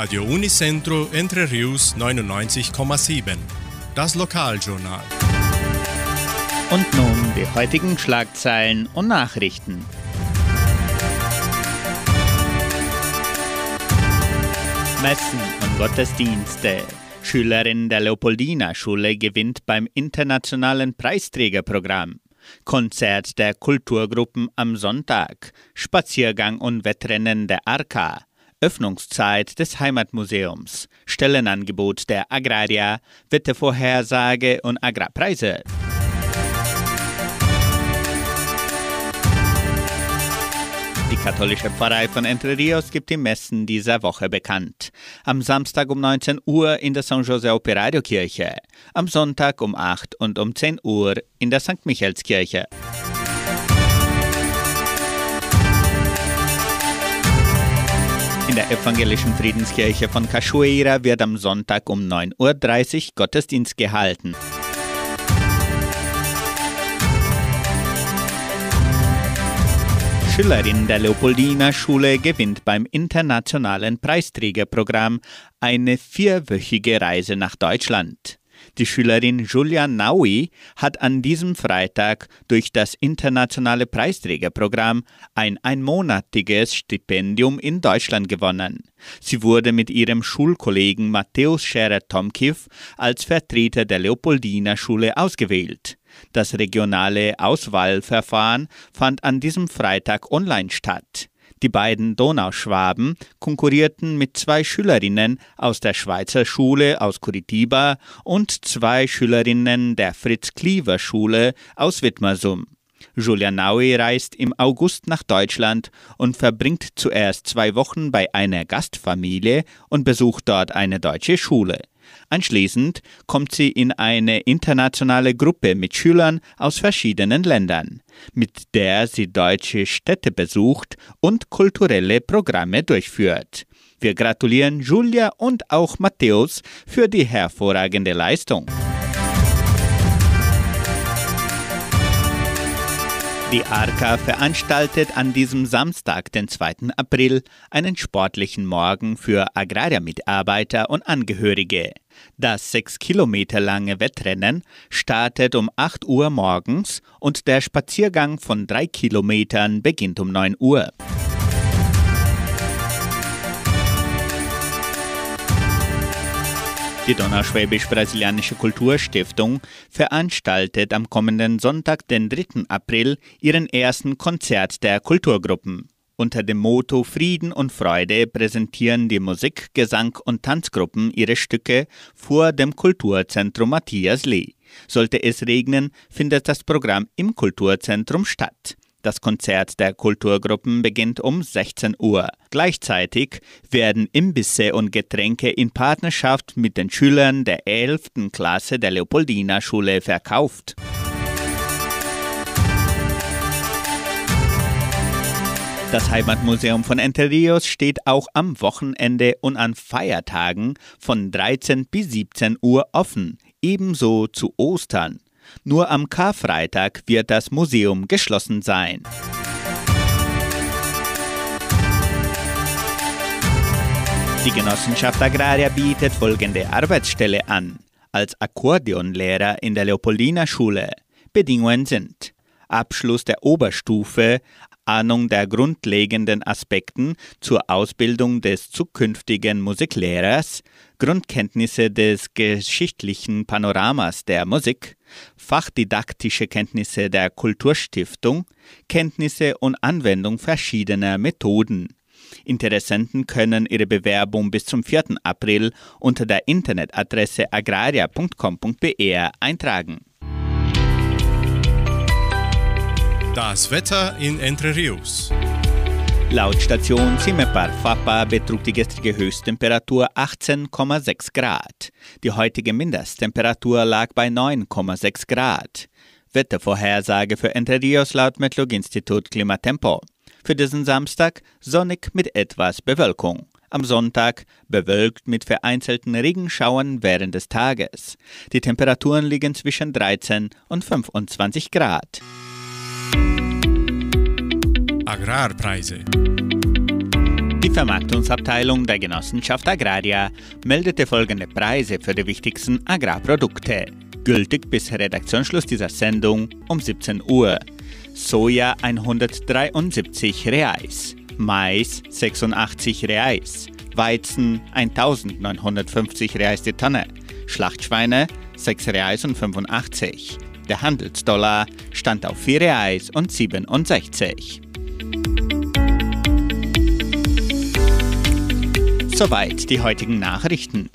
Radio Unicentro Entre Rius 99,7. Das Lokaljournal. Und nun die heutigen Schlagzeilen und Nachrichten. Messen und Gottesdienste. Schülerin der Leopoldina-Schule gewinnt beim internationalen Preisträgerprogramm. Konzert der Kulturgruppen am Sonntag. Spaziergang und Wettrennen der Arka. Öffnungszeit des Heimatmuseums, Stellenangebot der Agraria, Wettervorhersage und Agrarpreise. Die katholische Pfarrei von Entre Rios gibt die Messen dieser Woche bekannt. Am Samstag um 19 Uhr in der San José Operario Kirche, am Sonntag um 8 und um 10 Uhr in der St. Michaelskirche. In der evangelischen Friedenskirche von Cachoeira wird am Sonntag um 9.30 Uhr Gottesdienst gehalten. Schülerin der Leopoldina Schule gewinnt beim internationalen Preisträgerprogramm eine vierwöchige Reise nach Deutschland. Die Schülerin Julia Naui hat an diesem Freitag durch das internationale Preisträgerprogramm ein einmonatiges Stipendium in Deutschland gewonnen. Sie wurde mit ihrem Schulkollegen Matthäus Scherer-Tomkiv als Vertreter der Leopoldina Schule ausgewählt. Das regionale Auswahlverfahren fand an diesem Freitag online statt. Die beiden Donauschwaben konkurrierten mit zwei Schülerinnen aus der Schweizer Schule aus Curitiba und zwei Schülerinnen der Fritz-Kliever-Schule aus Wittmersum. Julia Naui reist im August nach Deutschland und verbringt zuerst zwei Wochen bei einer Gastfamilie und besucht dort eine deutsche Schule. Anschließend kommt sie in eine internationale Gruppe mit Schülern aus verschiedenen Ländern, mit der sie deutsche Städte besucht und kulturelle Programme durchführt. Wir gratulieren Julia und auch Matthäus für die hervorragende Leistung. Die ARKA veranstaltet an diesem Samstag, den 2. April, einen sportlichen Morgen für Agrarmitarbeiter und Angehörige. Das sechs Kilometer lange Wettrennen startet um 8 Uhr morgens und der Spaziergang von drei Kilometern beginnt um 9 Uhr. Die Donauschwäbisch-Brasilianische Kulturstiftung veranstaltet am kommenden Sonntag, den 3. April, ihren ersten Konzert der Kulturgruppen. Unter dem Motto Frieden und Freude präsentieren die Musik-, Gesang- und Tanzgruppen ihre Stücke vor dem Kulturzentrum Matthias Lee. Sollte es regnen, findet das Programm im Kulturzentrum statt. Das Konzert der Kulturgruppen beginnt um 16 Uhr. Gleichzeitig werden Imbisse und Getränke in Partnerschaft mit den Schülern der 11. Klasse der Leopoldina Schule verkauft. Das Heimatmuseum von Entre Rios steht auch am Wochenende und an Feiertagen von 13 bis 17 Uhr offen, ebenso zu Ostern. Nur am Karfreitag wird das Museum geschlossen sein. Die Genossenschaft Agraria bietet folgende Arbeitsstelle an. Als Akkordeonlehrer in der Leopoldina Schule. Bedingungen sind Abschluss der Oberstufe, Ahnung der grundlegenden Aspekten zur Ausbildung des zukünftigen Musiklehrers, Grundkenntnisse des geschichtlichen Panoramas der Musik, fachdidaktische Kenntnisse der Kulturstiftung, Kenntnisse und Anwendung verschiedener Methoden. Interessenten können ihre Bewerbung bis zum 4. April unter der Internetadresse agraria.com.br eintragen. Das Wetter in Entre Rios. Laut Station Cimepar Fapa betrug die gestrige Höchsttemperatur 18,6 Grad. Die heutige Mindesttemperatur lag bei 9,6 Grad. Wettervorhersage für Entre Rios laut Metlog-Institut Klimatempo. Für diesen Samstag sonnig mit etwas Bewölkung. Am Sonntag bewölkt mit vereinzelten Regenschauern während des Tages. Die Temperaturen liegen zwischen 13 und 25 Grad. Agrarpreise. Die Vermarktungsabteilung der Genossenschaft Agraria meldete folgende Preise für die wichtigsten Agrarprodukte. Gültig bis Redaktionsschluss dieser Sendung um 17 Uhr. Soja 173 Reais, Mais 86 Reais, Weizen 1950 Reais die Tonne, Schlachtschweine 6 Reais und 85. Der Handelsdollar stand auf 4 Reais und 67. Soweit die heutigen Nachrichten.